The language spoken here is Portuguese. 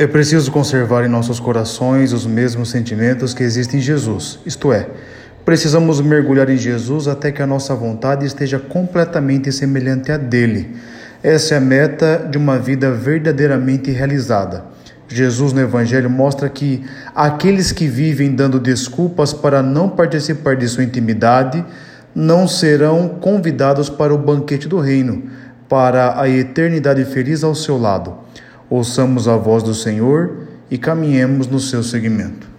É preciso conservar em nossos corações os mesmos sentimentos que existem em Jesus, isto é, precisamos mergulhar em Jesus até que a nossa vontade esteja completamente semelhante à dele. Essa é a meta de uma vida verdadeiramente realizada. Jesus no Evangelho mostra que aqueles que vivem dando desculpas para não participar de sua intimidade não serão convidados para o banquete do reino, para a eternidade feliz ao seu lado. Ouçamos a voz do Senhor e caminhemos no seu seguimento.